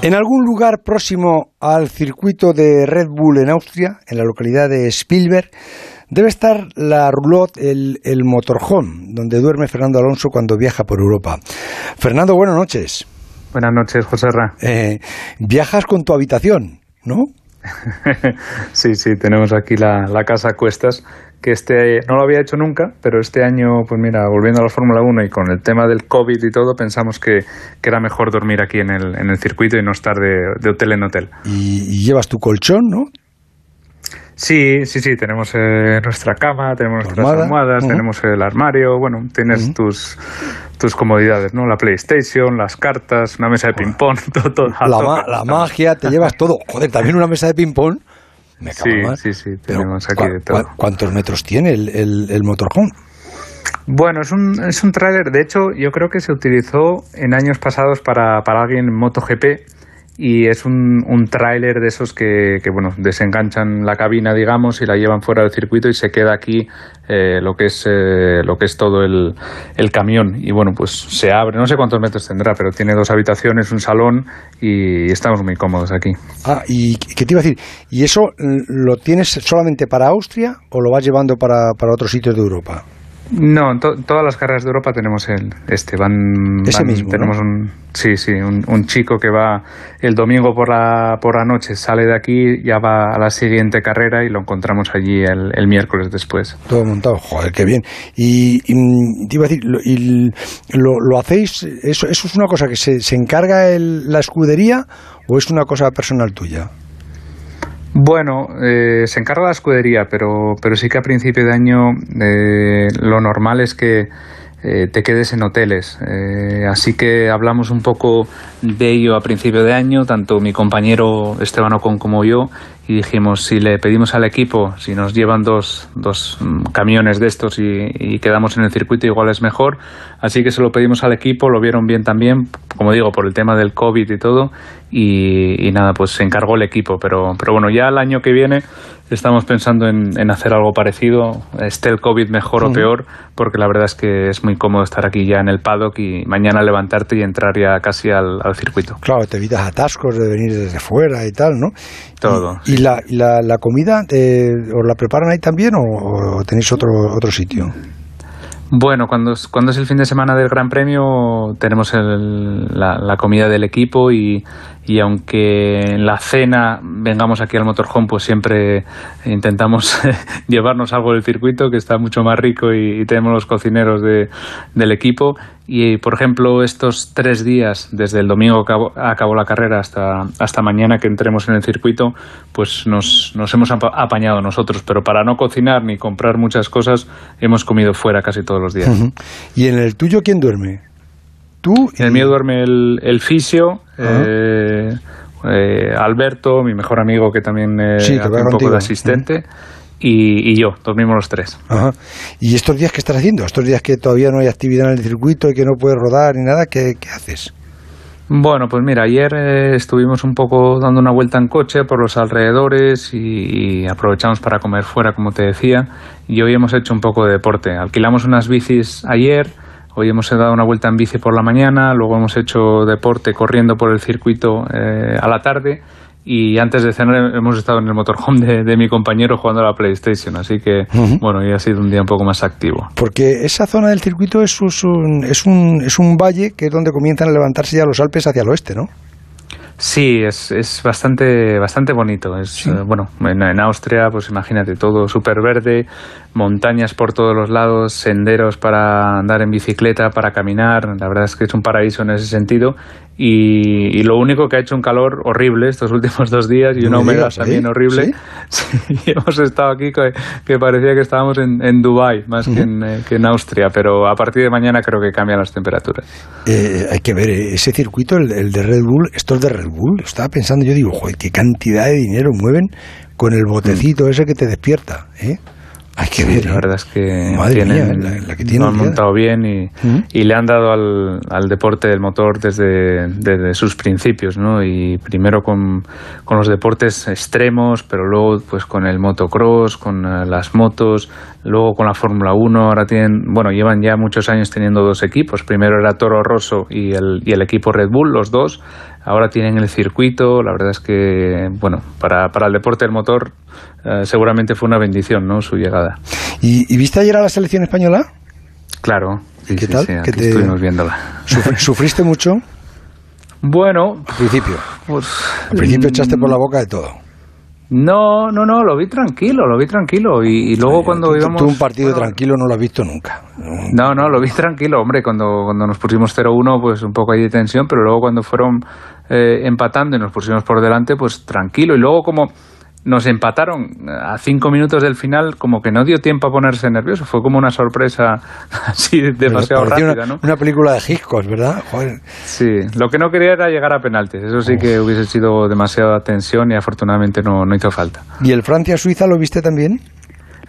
En algún lugar próximo al circuito de Red Bull en Austria, en la localidad de Spielberg, debe estar la roulotte, el, el motorhome, donde duerme Fernando Alonso cuando viaja por Europa. Fernando, buenas noches. Buenas noches, José Ra. Eh, viajas con tu habitación, ¿no? sí, sí, tenemos aquí la, la, casa a cuestas, que este no lo había hecho nunca, pero este año, pues mira, volviendo a la Fórmula 1 y con el tema del COVID y todo, pensamos que, que era mejor dormir aquí en el, en el circuito y no estar de, de hotel en hotel. Y, y, llevas tu colchón, ¿no? Sí, sí, sí, tenemos eh, nuestra cama, tenemos nuestras Almohada. almohadas, Uh -huh. tenemos el armario, bueno, tienes uh -huh. tus, tus comodidades, ¿no? La PlayStation, las cartas, una mesa de ping-pong, todo, todo. La, ma la magia, te llevas todo. Joder, también una mesa de ping-pong. Me sí, sí, sí, tenemos aquí de todo. ¿Cuántos metros tiene el, el, el motorhome? Bueno, es un, es un trailer. De hecho, yo creo que se utilizó en años pasados para, para alguien en MotoGP y es un, un tráiler de esos que, que, bueno, desenganchan la cabina, digamos, y la llevan fuera del circuito y se queda aquí eh, lo que es eh, lo que es todo el, el, camión. Y bueno, pues se abre, no sé cuántos metros tendrá, pero tiene dos habitaciones, un salón y estamos muy cómodos aquí. Ah, ¿y qué te iba a decir? ¿Y eso lo tienes solamente para Austria o lo vas llevando para, para otros sitios de Europa? No, to todas las carreras de Europa tenemos el este van, ese van, mismo tenemos ¿no? un sí sí un, un, chico que va el domingo por la por la noche sale de aquí ya va a la siguiente carrera y lo encontramos allí el, el miércoles después. Todo montado joder qué bien. Y, y te iba a decir lo, y lo, lo, hacéis eso eso es una cosa que se, se encarga el, la escudería o es una cosa personal tuya bueno, eh, se encarga la escudería, pero, pero sí que a principio de año eh, lo normal es que eh, te quedes en hoteles. Eh, así que hablamos un poco de ello a principio de año, tanto mi compañero Esteban Ocon como yo, y dijimos, si le pedimos al equipo, si nos llevan dos, dos camiones de estos y, y, quedamos en el circuito, igual es mejor. Así que se lo pedimos al equipo, lo vieron bien también, como digo, por el tema del COVID y todo, y, y nada, pues se encargó el equipo. Pero, pero bueno, ya el año que viene estamos pensando en, en hacer algo parecido, esté el COVID mejor o peor, porque la verdad es que es muy cómodo estar aquí ya en el paddock y mañana levantarte y entrar ya casi al, al circuito. Claro, te evitas atascos de venir desde fuera y tal, ¿no? Todo. ¿Y, y la, la, la, comida eh, os la preparan ahí también o, tenéis otro, otro sitio? Bueno, cuando es, cuando es el fin de semana del Gran Premio tenemos la, comida del equipo y, y, aunque en la cena vengamos aquí al motorhome, pues siempre intentamos llevarnos algo del circuito que está mucho más rico y, y tenemos los cocineros de, del equipo. Y, por ejemplo, estos tres días, desde el domingo que acabó, la carrera hasta, hasta mañana que entremos en el circuito, pues nos, nos hemos apañado nosotros. Pero para no cocinar ni comprar muchas cosas, hemos comido fuera casi todos los días. Uh -huh. ¿Y en el tuyo quién duerme? ¿Tú? En el mío duerme el, el fisio, uh -huh. eh, eh, Alberto, mi mejor amigo que también eh, sí, que hace un contigo. poco de asistente. Y, y, yo, dormimos los tres. Ajá. ¿Y estos días qué estás haciendo? Estos días que todavía no hay actividad en el circuito y que no puedes rodar ni nada, ¿qué, qué haces? Bueno, pues mira, ayer eh, estuvimos un poco dando una vuelta en coche por los alrededores y, y, aprovechamos para comer fuera, como te decía, y hoy hemos hecho un poco de deporte. Alquilamos unas bicis ayer, hoy hemos dado una vuelta en bici por la mañana, luego hemos hecho deporte corriendo por el circuito eh, a la tarde y antes de cenar hemos estado en el motorhome de, de, mi compañero jugando a la PlayStation, así que uh -huh. bueno, ya ha sido un día un poco más activo. Porque esa zona del circuito es un, es un, es un valle que es donde comienzan a levantarse ya los Alpes hacia el oeste, ¿no? Sí, es, es bastante, bastante bonito. Es, sí. eh, bueno, en, en, Austria, pues imagínate, todo súper verde, montañas por todos los lados, senderos para andar en bicicleta, para caminar. La verdad es que es un paraíso en ese sentido. Y, y lo único que ha hecho un calor horrible estos últimos dos días y una humedad también ¿eh? horrible. ¿Sí? Sí, hemos estado aquí que, que, parecía que estábamos en, en Dubái más uh -huh. que, en, eh, que, en, Austria, pero a partir de mañana creo que cambian las temperaturas. Eh, hay que ver, ese circuito, el, el de Red Bull, esto es de Red Bull. Estaba pensando, yo digo, joder, qué cantidad de dinero mueven con el botecito ese que te despierta, ¿eh? Hay que ver. La verdad es que Madre tienen, mía, la, la que tienen lo han montado bien y, ¿Mm? y, le han dado al, al, deporte del motor desde, desde, sus principios, ¿no? Y primero con, con, los deportes extremos, pero luego pues con el motocross, con uh, las motos, luego con la Fórmula 1, ahora tienen, bueno, llevan ya muchos años teniendo dos equipos. Primero era Toro Rosso y el, y el equipo Red Bull, los dos ahora tienen el circuito, la verdad es que, bueno, para, para el deporte del motor eh, seguramente fue una bendición, ¿no?, su llegada. ¿Y, viste ayer a la selección española? Claro, sí, ¿Qué tal? estuvimos viéndola. ¿Sufriste mucho? Bueno... Al principio. Pues, Al principio echaste por la boca de todo. No, no, no, lo vi tranquilo, lo vi tranquilo. Y, luego cuando íbamos... Tú un partido tranquilo no lo has visto nunca. No, no, lo vi tranquilo, hombre. Cuando, cuando nos pusimos 0-1, pues un poco ahí de tensión, pero luego cuando fueron eh, empatando y nos pusimos por delante, pues tranquilo. Y luego como nos empataron a cinco minutos del final, como que no dio tiempo a ponerse nervioso. Fue como una sorpresa así demasiado rápida, una, ¿no? Una película de Hitchcock, ¿verdad? Sí, lo que no quería era llegar a penaltis. Eso sí que hubiese sido demasiada tensión y afortunadamente no, no hizo falta. ¿Y el Francia-Suiza lo viste también?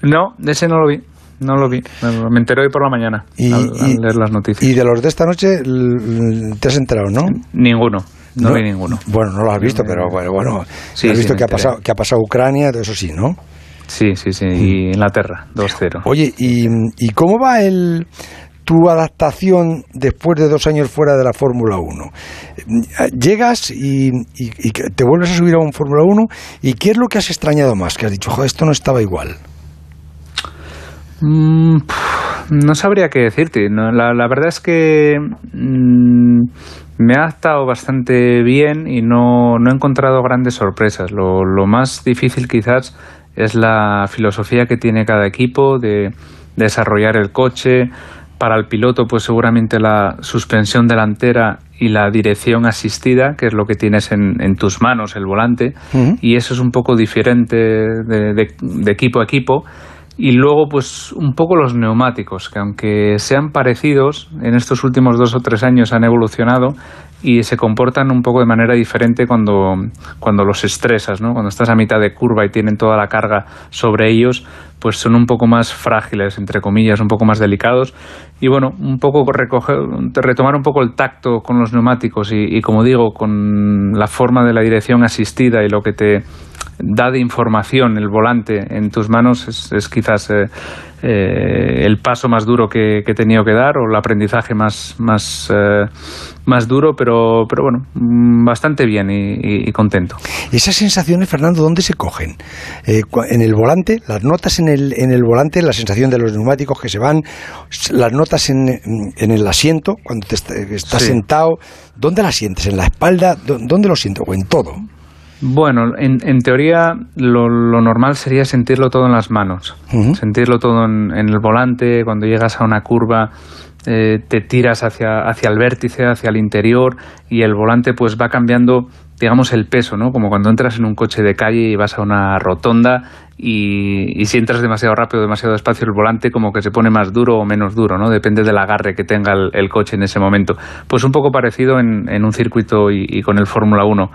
No, de ese no lo vi. No lo vi, me enteré hoy por la mañana al, leer las noticias. ¿Y de los de esta noche te has enterado, no? Ninguno. No, vi ninguno. Bueno, no lo has visto, pero bueno, bueno has visto que ha, pasado, que ha pasado Ucrania, eso sí, ¿no? Sí, sí, sí, y Inglaterra, 2-0. Oye, ¿y, ¿y cómo va el, tu adaptación después de dos años fuera de la Fórmula 1? Llegas y, y, te vuelves a subir a un Fórmula 1 y ¿qué es lo que has extrañado más? Que has dicho, joder, esto no estaba igual. Mm, no sabría qué decirte. la, la, verdad es que mm, me ha estado bastante bien y no, no he encontrado grandes sorpresas. Lo, lo, más difícil quizás es la filosofía que tiene cada equipo de, desarrollar el coche. Para el piloto, pues seguramente la suspensión delantera y la dirección asistida, que es lo que tienes en, en tus manos, el volante, y eso es un poco diferente de, de equipo a equipo. Y luego, pues un poco los neumáticos, que aunque sean parecidos, en estos últimos dos o tres años han evolucionado y se comportan un poco de manera diferente cuando, cuando los estresas, ¿no? Cuando estás a mitad de curva y tienen toda la carga sobre ellos, pues son un poco más frágiles, entre comillas, un poco más delicados. Y bueno, un poco recoger, retomar un poco el tacto con los neumáticos y, como digo, con la forma de la dirección asistida y lo que te da de información el volante en tus manos es, quizás eh, eh, el paso más duro que, he tenido que dar o el aprendizaje más, más, eh, más duro, pero, pero bueno, mm, bastante bien y, contento. Esas sensaciones, Fernando, ¿dónde se cogen? en el volante, las notas en el, en el volante, la sensación de los neumáticos que se van, las notas en, en el asiento, cuando te estás sentado, ¿dónde las sientes? ¿En la espalda? ¿Dónde lo siento? ¿O en todo? Bueno, en, en teoría lo, lo, normal sería sentirlo todo en las manos, sentirlo todo en, el volante, cuando llegas a una curva eh, te tiras hacia, hacia el vértice, hacia el interior y el volante pues va cambiando digamos el peso, ¿no? Como cuando entras en un coche de calle y vas a una rotonda y, y, si entras demasiado rápido, demasiado despacio, el volante como que se pone más duro o menos duro, ¿no? Depende del agarre que tenga el, coche en ese momento. Pues un poco parecido en, en un circuito y, y con el Fórmula 1.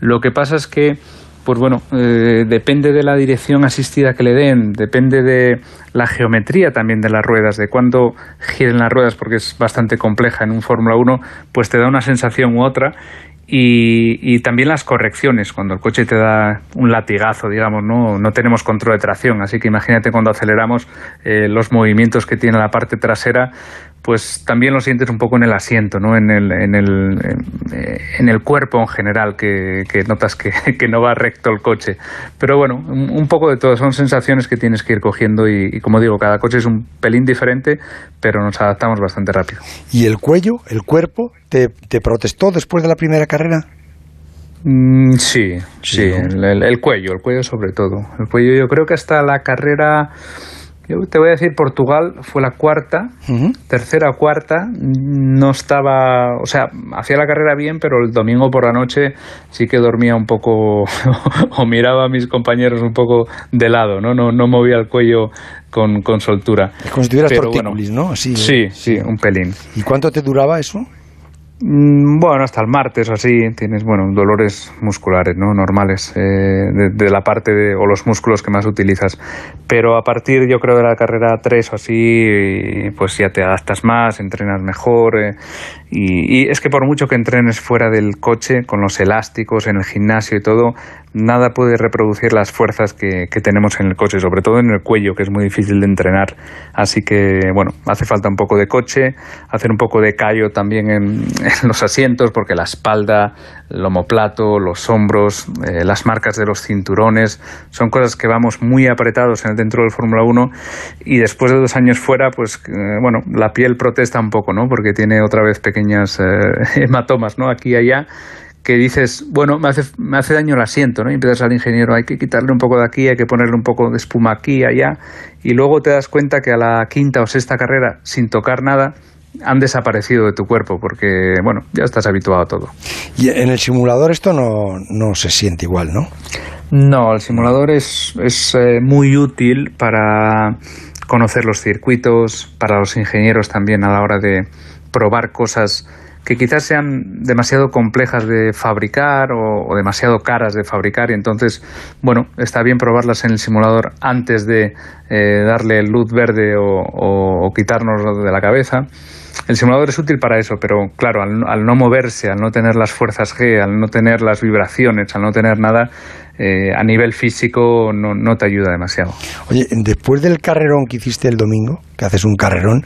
Lo que pasa es que, pues bueno, eh, depende de la dirección asistida que le den, depende de la geometría también de las ruedas, de cuándo giren las ruedas, porque es bastante compleja en un Fórmula 1, pues te da una sensación u otra. Y, también las correcciones, cuando el coche te da un latigazo, digamos, no, no tenemos control de tracción, así que imagínate cuando aceleramos eh, los movimientos que tiene la parte trasera, pues también lo sientes un poco en el asiento, ¿no? en, el, en, el, en el cuerpo en general, que, notas que, no va recto el coche. Pero bueno, un, poco de todo, son sensaciones que tienes que ir cogiendo y, como digo, cada coche es un pelín diferente, pero nos adaptamos bastante rápido. ¿Y el cuello, el cuerpo, te, te protestó después de la primera carrera? Mm, sí, sí, el, el, cuello, el cuello sobre todo. El cuello yo creo que hasta la carrera yo te voy a decir, Portugal fue la cuarta, tercera o cuarta, no estaba, o sea, hacía la carrera bien, pero el domingo por la noche sí que dormía un poco o miraba a mis compañeros un poco de lado, ¿no? No, no movía el cuello con, con soltura. Es como si tuvieras tortícolis, ¿no? Así, sí, sí, un pelín. ¿Y cuánto te duraba eso? Mm, bueno, hasta el martes o así tienes, bueno, dolores musculares, ¿no? Normales, eh, de, la parte de, o los músculos que más utilizas. Pero a partir, yo creo, de la carrera 3 o así, pues ya te adaptas más, entrenas mejor. Eh, y, es que por mucho que entrenes fuera del coche, con los elásticos, en el gimnasio y todo, nada puede reproducir las fuerzas que, tenemos en el coche, sobre todo en el cuello, que es muy difícil de entrenar. Así que, bueno, hace falta un poco de coche, hacer un poco de callo también en los asientos, porque la espalda, el omoplato, los hombros, eh, las marcas de los cinturones, son cosas que vamos muy apretados en dentro del Fórmula 1 y después de dos años fuera, pues eh, bueno, la piel protesta un poco, ¿no? Porque tiene otra vez pequeñas hematomas, ¿no? Aquí y allá que dices, bueno, me hace, me hace daño el asiento, ¿no? Y empiezas al ingeniero, hay que quitarle un poco de aquí, hay que ponerle un poco de espuma aquí, allá, y luego te das cuenta que a la quinta o sexta carrera, sin tocar nada, han desaparecido de tu cuerpo porque, bueno, ya estás habituado a todo. Y en el simulador esto no, no se siente igual, ¿no? No, el simulador es, es eh, muy útil para conocer los circuitos, para los ingenieros también a la hora de probar cosas que quizás sean demasiado complejas de fabricar o, demasiado caras de fabricar y entonces, bueno, está bien probarlas en el simulador antes de eh, darle luz verde o, quitarnos de la cabeza. El simulador es útil para eso, pero claro, al, no moverse, al no tener las fuerzas G, al no tener las vibraciones, al no tener nada, eh, a nivel físico no, no, te ayuda demasiado. Oye, después del carrerón que hiciste el domingo, que haces un carrerón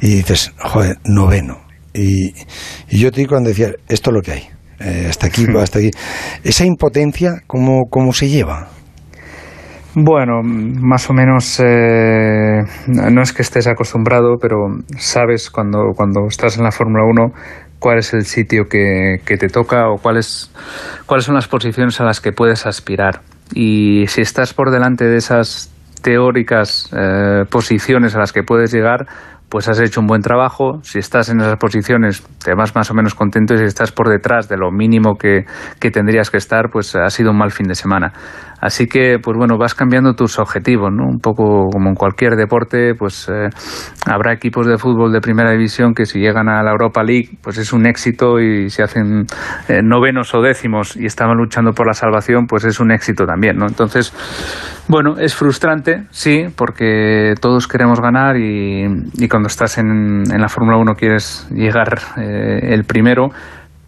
y dices, joder, noveno, y, yo te digo cuando decía, esto es lo que hay, eh, hasta aquí, hasta aquí. Esa impotencia, ¿cómo, cómo se lleva? Bueno, más o menos eh, no es que estés acostumbrado, pero sabes cuando, cuando estás en la Fórmula 1 cuál es el sitio que, que te toca o cuáles, cuáles son las posiciones a las que puedes aspirar. Y si estás por delante de esas teóricas eh, posiciones a las que puedes llegar, pues has hecho un buen trabajo. Si estás en esas posiciones, te vas más o menos contento. Y si estás por detrás de lo mínimo que, que tendrías que estar, pues ha sido un mal fin de semana. Así que, pues bueno, vas cambiando tus objetivos, ¿no? Un poco como en cualquier deporte, pues eh, habrá equipos de fútbol de primera división que si llegan a la Europa League, pues es un éxito y si hacen eh, novenos o décimos y estaban luchando por la salvación, pues es un éxito también, ¿no? Entonces, bueno, es frustrante, sí, porque todos queremos ganar y, cuando estás en, en la Fórmula 1 quieres llegar eh, el primero,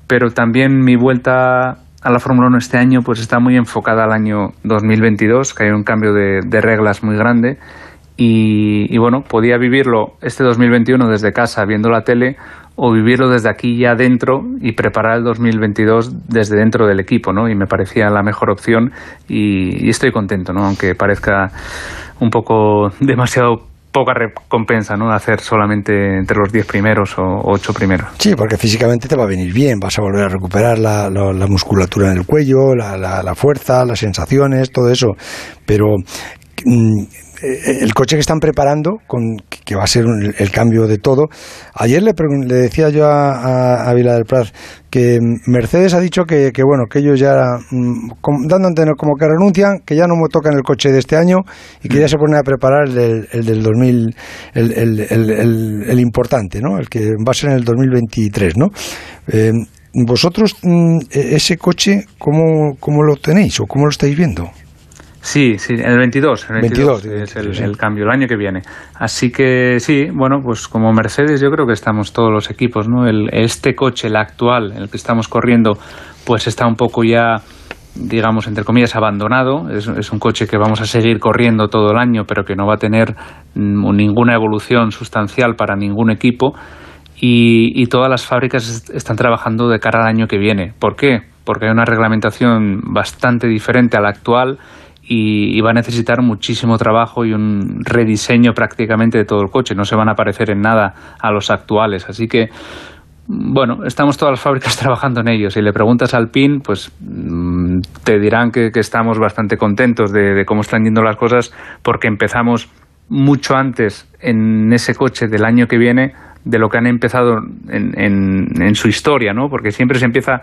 pero también mi vuelta a la Fórmula 1 este año pues está muy enfocada al año 2022, que hay un cambio de, reglas muy grande. Y, bueno, podía vivirlo este 2021 desde casa viendo la tele o vivirlo desde aquí ya dentro y preparar el 2022 desde dentro del equipo, ¿no? Y me parecía la mejor opción y, y estoy contento, ¿no? Aunque parezca un poco demasiado poca recompensa, ¿no? Hacer solamente entre los 10 primeros o 8 primeros. Sí, porque físicamente te va a venir bien, vas a volver a recuperar la, musculatura en el cuello, la, la, fuerza, las sensaciones, todo eso. Pero mm, el coche que están preparando, con, que va a ser el cambio de todo. Ayer le, le decía yo a, a, Vila del Prat que Mercedes ha dicho que, bueno, que ellos ya, mm, dando a entender como que renuncian, que ya no tocan el coche de este año y que ya se ponen a preparar el del, el del 2000, el, importante, ¿no? El que va a ser en el 2023, ¿no? Eh, vosotros, mm, e-, ese coche, ¿cómo, ¿cómo lo tenéis o cómo lo estáis viendo? Sí, sí, el 22, el 22, es el, cambio, el año que viene. Así que sí, bueno, pues como Mercedes yo creo que estamos todos los equipos, ¿no? El, este coche, el actual, el que estamos corriendo, pues está un poco ya, digamos, entre comillas, abandonado. Es, es un coche que vamos a seguir corriendo todo el año, pero que no va a tener ninguna evolución sustancial para ningún equipo. Y, y todas las fábricas están trabajando de cara al año que viene. ¿Por qué? Porque hay una reglamentación bastante diferente a la actual y, va a necesitar muchísimo trabajo y un rediseño prácticamente de todo el coche. No se van a parecer en nada a los actuales. Así que, bueno, estamos todas las fábricas trabajando en ello. Si le preguntas al PIN, pues mm, te dirán que, estamos bastante contentos de, cómo están yendo las cosas porque empezamos mucho antes en ese coche del año que viene de lo que han empezado en, en, en su historia, ¿no? Porque siempre se empieza,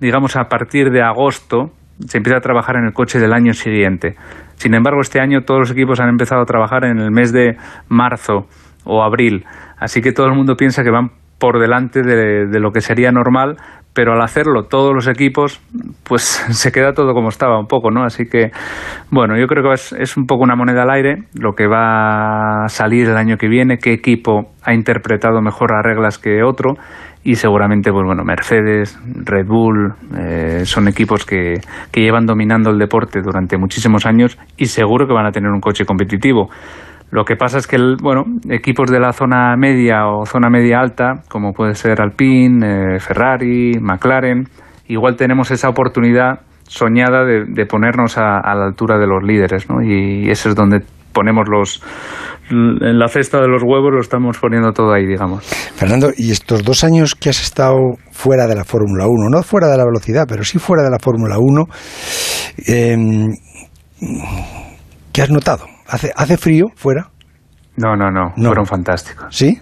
digamos, a partir de agosto se empieza a trabajar en el coche del año siguiente. Sin embargo, este año todos los equipos han empezado a trabajar en el mes de marzo o abril, así que todo el mundo piensa que van por delante de, lo que sería normal, pero al hacerlo todos los equipos, pues se queda todo como estaba un poco, ¿no? Así que, bueno, yo creo que es, es, un poco una moneda al aire lo que va a salir el año que viene, qué equipo ha interpretado mejor las reglas que otro y seguramente pues bueno Mercedes Red Bull eh, son equipos que, llevan dominando el deporte durante muchísimos años y seguro que van a tener un coche competitivo Lo que pasa es que, bueno, equipos de la zona media o zona media alta, como puede ser Alpine, eh, Ferrari, McLaren, igual tenemos esa oportunidad soñada de, ponernos a, la altura de los líderes, ¿no? Y ese es donde ponemos los en la cesta de los huevos lo estamos poniendo todo ahí, digamos. Fernando, y estos dos años que has estado fuera de la Fórmula 1, no fuera de la velocidad, pero sí fuera de la Fórmula 1, em, ¿qué has notado? ¿Hace, ¿Hace frío fuera? No, no, no, no, fueron fantásticos. ¿Sí?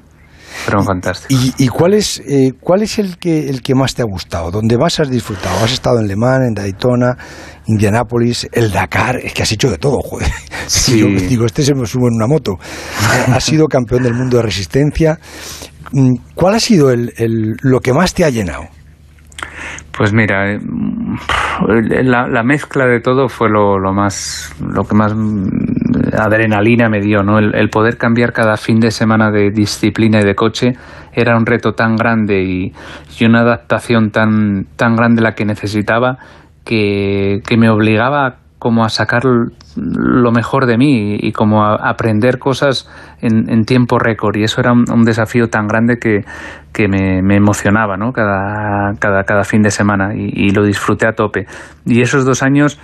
Fueron fantásticos. ¿Y, cuál es, eh, cuál es el, que, el que más te ha gustado? ¿Dónde más has disfrutado? ¿Has estado en Le Mans, en Daytona, Indianápolis, el Dakar? Es que has hecho de todo, joder. Sí. Yo digo, este se me sube en una moto. has sido campeón del mundo de resistencia. Mm, ¿Cuál ha sido el, lo que más te ha llenado? Pues mira, eh, la, mezcla de todo fue lo, más, lo que más adrenalina me dio, ¿no? El, poder cambiar cada fin de semana de disciplina y de coche era un reto tan grande y, una adaptación tan, tan grande la que necesitaba que, que me obligaba como a sacar lo mejor de mí y como a aprender cosas en, tiempo récord. Y eso era un, desafío tan grande que, que me, emocionaba ¿no? cada, cada, cada fin de semana y, lo disfruté a tope. Y esos dos años,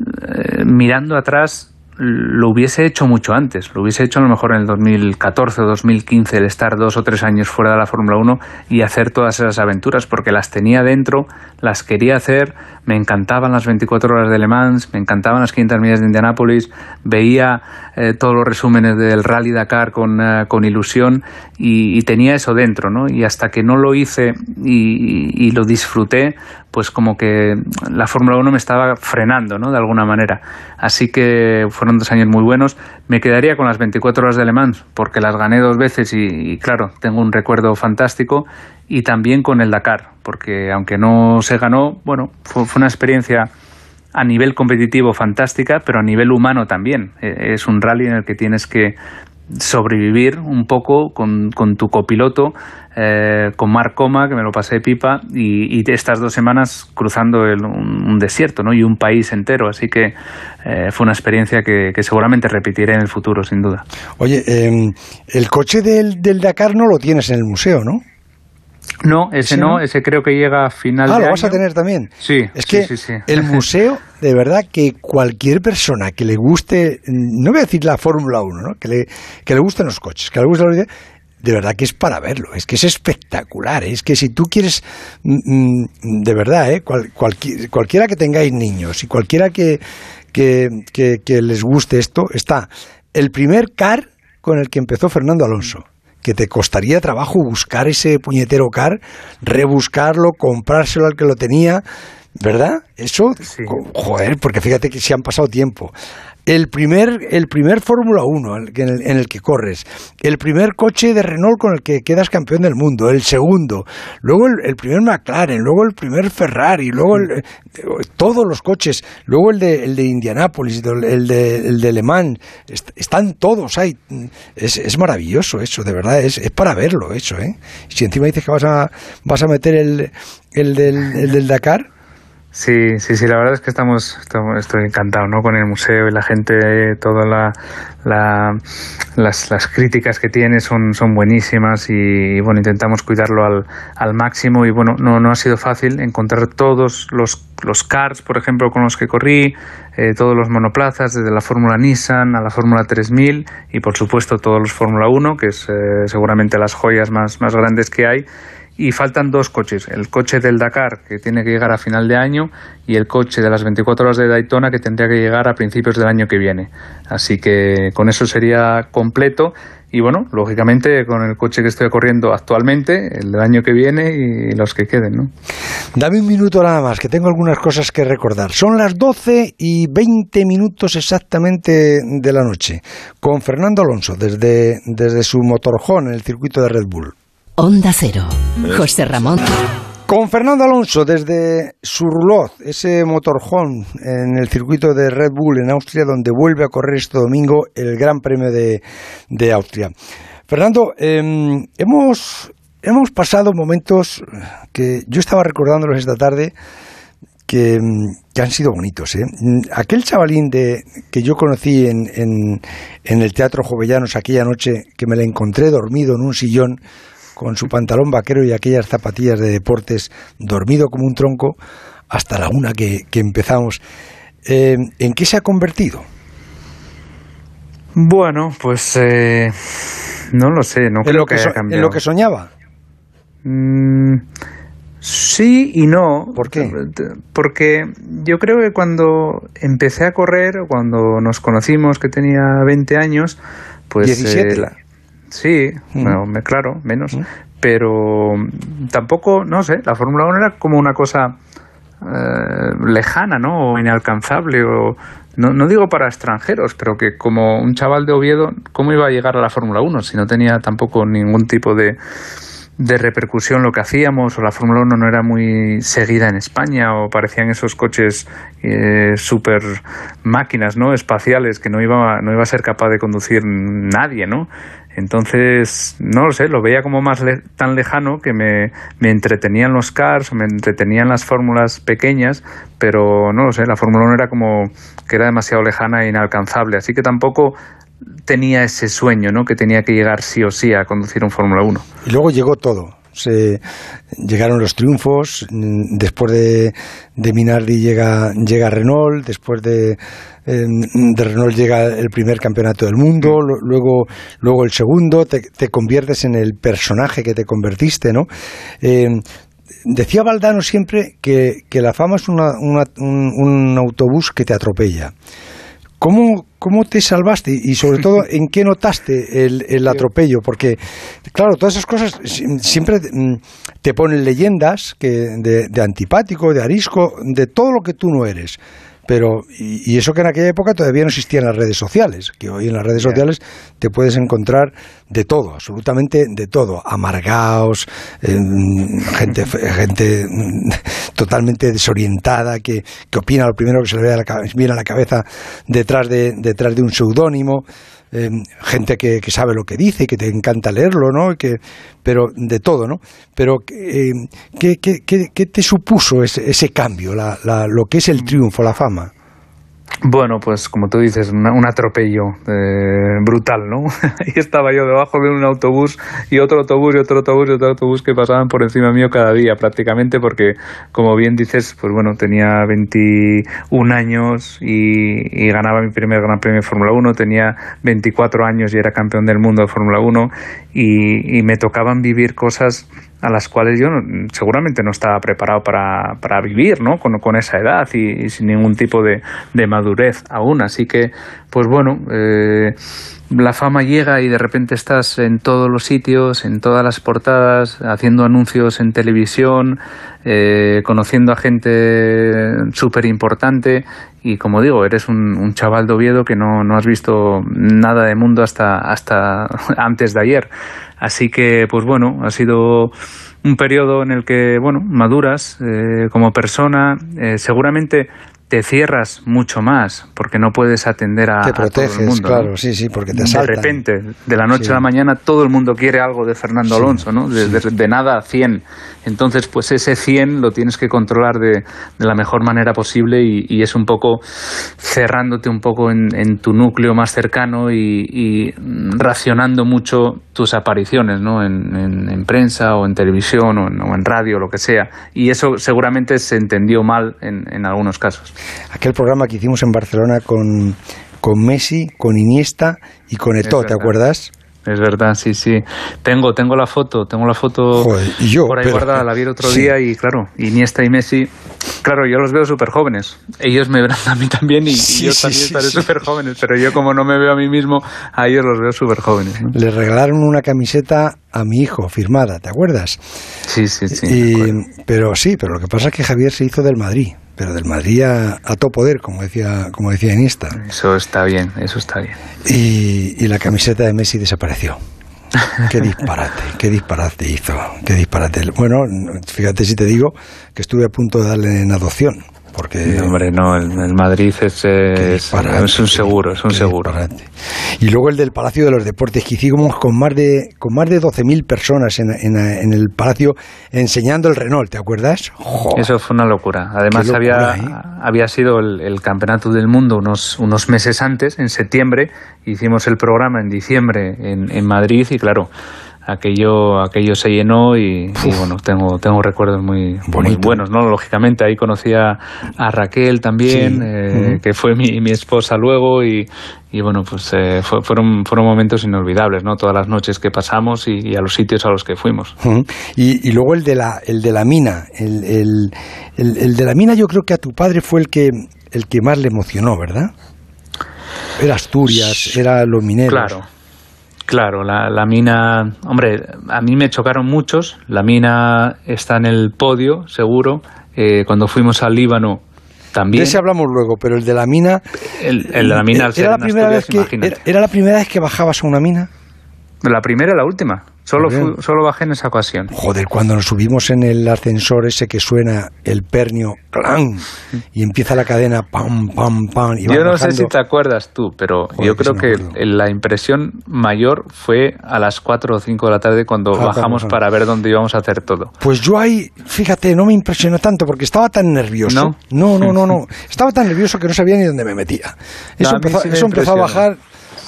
eh, mirando atrás, lo hubiese hecho mucho antes, lo hubiese hecho a lo mejor en el 2014 o 2015, el estar dos o tres años fuera de la Fórmula 1 y hacer todas esas aventuras, porque las tenía dentro, las quería hacer, me encantaban las 24 horas de Le Mans, me encantaban las 500 millas de Indianápolis, veía eh, todos los resúmenes del Rally Dakar con, eh, con ilusión y, tenía eso dentro, ¿no? Y hasta que no lo hice y, lo disfruté, pues como que la Fórmula 1 me estaba frenando, ¿no? De alguna manera. Así que fueron dos años muy buenos. Me quedaría con las 24 horas de Le Mans, porque las gané dos veces y, claro, tengo un recuerdo fantástico. Y también con el Dakar, porque aunque no se ganó, bueno, fue una experiencia a nivel competitivo fantástica, pero a nivel humano también. E, es un rally en el que tienes que sobrevivir un poco con, tu copiloto, eh, con Marc Coma, que me lo pasé pipa, y, estas dos semanas cruzando un, desierto ¿no? y un país entero. Así que eh, fue una experiencia que, seguramente repetiré en el futuro, sin duda. Oye, em, el coche del, del Dakar no lo tienes en el museo, ¿no? No, ese no, ese creo que llega a final ah, lo vas a tener también. Sí, es que el museo, de verdad que cualquier persona que le guste, no voy a decir la Fórmula 1, ¿no? que, le, que le gusten los coches, que le guste la de verdad que es para verlo, es que es espectacular, ¿eh? es que si tú quieres, mm, mm, de verdad, ¿eh? cualquiera que tengáis niños y cualquiera que, que, que les guste esto, está el primer car con el que empezó Fernando Alonso que te costaría trabajo buscar ese puñetero car, rebuscarlo, comprárselo al que lo tenía, ¿verdad? Eso, joder, porque fíjate que se han pasado tiempo el primer, el primer Fórmula 1 en el, que corres, el primer coche de Renault con el que quedas campeón del mundo, el segundo, luego el, primer McLaren, luego el primer Ferrari, luego eh, todos los coches, luego el de, el de Indianápolis, el de, el de Le Mans, están todos ahí. Es, es maravilloso eso, de verdad, es, es para verlo eso. ¿eh? Si encima dices que vas a, vas a meter el, el, del, el del Dakar, Sí, sí, sí, la verdad es que estamos, estoy encantado ¿no? con el museo y la gente, todas la, las, las, críticas que tiene son, son buenísimas y, bueno, intentamos cuidarlo al, al máximo y bueno, no, no ha sido fácil encontrar todos los, los cars, por ejemplo, con los que corrí, eh, todos los monoplazas, desde la Fórmula Nissan a la Fórmula 3000 y por supuesto todos los Fórmula 1, que es eh, seguramente las joyas más, más grandes que hay y faltan dos coches, el coche del Dakar que tiene que llegar a final de año y el coche de las 24 horas de Daytona que tendría que llegar a principios del año que viene. Así que con eso sería completo y bueno, lógicamente con el coche que estoy corriendo actualmente, el del año que viene y los que queden, ¿no? Dame un minuto nada más, que tengo algunas cosas que recordar. Son las 12 y 20 minutos exactamente de la noche, con Fernando Alonso desde, desde su motorjón en el circuito de Red Bull. Onda Cero. José Ramón. Con Fernando Alonso desde Surlot, ese motorhome en el circuito de Red Bull en Austria, donde vuelve a correr este domingo el Gran Premio de, Austria. Fernando, em, hemos, hemos pasado momentos que yo estaba recordándolos esta tarde que, han sido bonitos. ¿eh? Aquel chavalín de, que yo conocí en, en, el Teatro Jovellanos aquella noche, que me la encontré dormido en un sillón con su pantalón vaquero y aquellas zapatillas de deportes, dormido como un tronco, hasta la una que, empezamos. Eh, ¿En qué se ha convertido? Bueno, pues eh, no lo sé, no creo que, haya cambiado. ¿En lo que soñaba? Mm, sí y no. ¿Por qué? Porque yo creo que cuando empecé a correr, cuando nos conocimos, que tenía 20 años, pues... 17. Eh, sí, mm. claro, menos. Mm. Pero tampoco, no sé, la Fórmula 1 era como una cosa eh, lejana, ¿no? O inalcanzable, o no, no, digo para extranjeros, pero que como un chaval de Oviedo, ¿cómo iba a llegar a la Fórmula 1 si no tenía tampoco ningún tipo de, de repercusión lo que hacíamos o la Fórmula 1 no era muy seguida en España o parecían esos coches eh, super máquinas no espaciales que no iba no iba a ser capaz de conducir nadie no entonces no lo sé lo veía como más tan lejano que me, me entretenían los cars me entretenían las fórmulas pequeñas pero no lo sé la Fórmula 1 era como que era demasiado lejana e inalcanzable así que tampoco tenía ese sueño, ¿no? Que tenía que llegar sí o sí a conducir un Fórmula 1. Y luego llegó todo. Se, llegaron los triunfos, después de, de Minardi llega, llega Renault, después de, em, de Renault llega el primer campeonato del mundo, luego, luego el segundo, te, conviertes en el personaje que te convertiste, ¿no? Em, decía Valdano siempre que, que la fama es una, un autobús que te atropella. ¿Cómo, ¿Cómo te salvaste? Y sobre todo, ¿en qué notaste el, atropello? Porque, claro, todas esas cosas siempre mm, te ponen leyendas que de, de antipático, de arisco, de todo lo que tú no eres. Pero, y, eso que en aquella época todavía no existían las redes sociales, que hoy en las redes sociales te puedes encontrar de todo, absolutamente de todo, amargaos, gente, gente totalmente desorientada, que, que, opina lo primero que se le viene a la cabeza detrás de, detrás de un seudónimo. Em, gente que, sabe lo que dice y que te encanta leerlo, ¿no? Que, pero de todo, ¿no? Pero em, ¿qué, qué, qué, te supuso ese, ese cambio, la, la, lo que es el triunfo, la fama? Bueno, pues como tú dices, un atropello eh, brutal, ¿no? y estaba yo debajo de un autobús y otro autobús y otro autobús y otro autobús que pasaban por encima mío cada día prácticamente porque, como bien dices, pues bueno, tenía 21 años y, ganaba mi primer Gran Premio de Fórmula 1, tenía 24 años y era campeón del mundo de Fórmula 1 y, y me tocaban vivir cosas a las cuales yo seguramente no estaba preparado para, para vivir, ¿no? Con, con esa edad y, sin ningún tipo de, de, madurez aún. Así que, pues bueno, eh, la fama llega y de repente estás en todos los sitios, en todas las portadas, haciendo anuncios en televisión, eh, conociendo a gente súper importante y como digo, eres un, un, chaval de Oviedo que no, no has visto nada de mundo hasta, hasta antes de ayer. Así que, pues bueno, ha sido un periodo en el que, bueno, maduras eh, como persona. Eh, seguramente te cierras mucho más porque no puedes atender a, todo el mundo. Claro, sí, sí, porque te De repente, de la noche a la mañana, todo el mundo quiere algo de Fernando Alonso, ¿no? De, nada a 100. Entonces, pues ese 100 lo tienes que controlar de, la mejor manera posible y, es un poco cerrándote un poco en, tu núcleo más cercano y, racionando mucho tus apariciones, ¿no? En, prensa o en televisión o en, radio o lo que sea. Y eso seguramente se entendió mal en algunos casos aquel programa que hicimos en Barcelona con, con Messi, con Iniesta y con Eto'o, ¿te acuerdas? Es verdad, sí, sí. Tengo, tengo la foto, tengo la foto yo, por ahí guardada, la vi el otro día y claro, Iniesta y Messi, claro, yo los veo súper jóvenes. Ellos me verán a mí también y, yo también estaré súper jóvenes, pero yo como no me veo a mí mismo, a ellos los veo súper jóvenes. Le regalaron una camiseta a mi hijo firmada, ¿te acuerdas? Sí, sí, sí. pero sí, pero lo que pasa es que Javier se hizo del Madrid pero del Madrid a, todo poder, como decía, como decía Iniesta. Eso está bien, eso está bien. Y, la camiseta de Messi desapareció. qué disparate, qué disparate hizo, qué disparate. Bueno, fíjate si te digo que estuve a punto de darle en adopción. Porque... hombre, no, el, Madrid es, es, un seguro, es un seguro. Y luego el del Palacio de los Deportes, que hicimos con más de, con más de 12.000 personas en, en, el Palacio enseñando el Renault, ¿te acuerdas? Eso fue una locura. Además había, ¿eh? había sido el, el, Campeonato del Mundo unos, unos meses antes, en septiembre, hicimos el programa en diciembre en, en Madrid y claro aquello aquello se llenó y, bueno tengo tengo recuerdos muy, buenos no lógicamente ahí conocí a, Raquel también eh, que fue mi, mi, esposa luego y, y bueno pues eh, fueron fueron momentos inolvidables no todas las noches que pasamos y, a los sitios a los que fuimos. Y, y, luego el de la el de la mina el, el, el, de la mina yo creo que a tu padre fue el que el que más le emocionó verdad era Asturias era los mineros claro Claro, la, la, mina, hombre, a mí me chocaron muchos. La mina está en el podio, seguro. Eh, cuando fuimos al Líbano, también. De ese hablamos luego, pero el de la mina. El, de la mina, era, la primera vez que, era, la primera vez que bajabas a una mina? La primera y la última. Solo, solo bajé en esa ocasión. Joder, cuando nos subimos en el ascensor ese que suena el pernio, ¡clan! Y empieza la cadena, pam, pam, pam. Y yo no sé si te acuerdas tú, pero yo creo que, la impresión mayor fue a las 4 o 5 de la tarde cuando ah, bajamos para ver dónde íbamos a hacer todo. Pues yo ahí, fíjate, no me impresionó tanto porque estaba tan nervioso. No, no, no, no. no. estaba tan nervioso que no sabía ni dónde me metía. Eso, empezó, eso empezó a bajar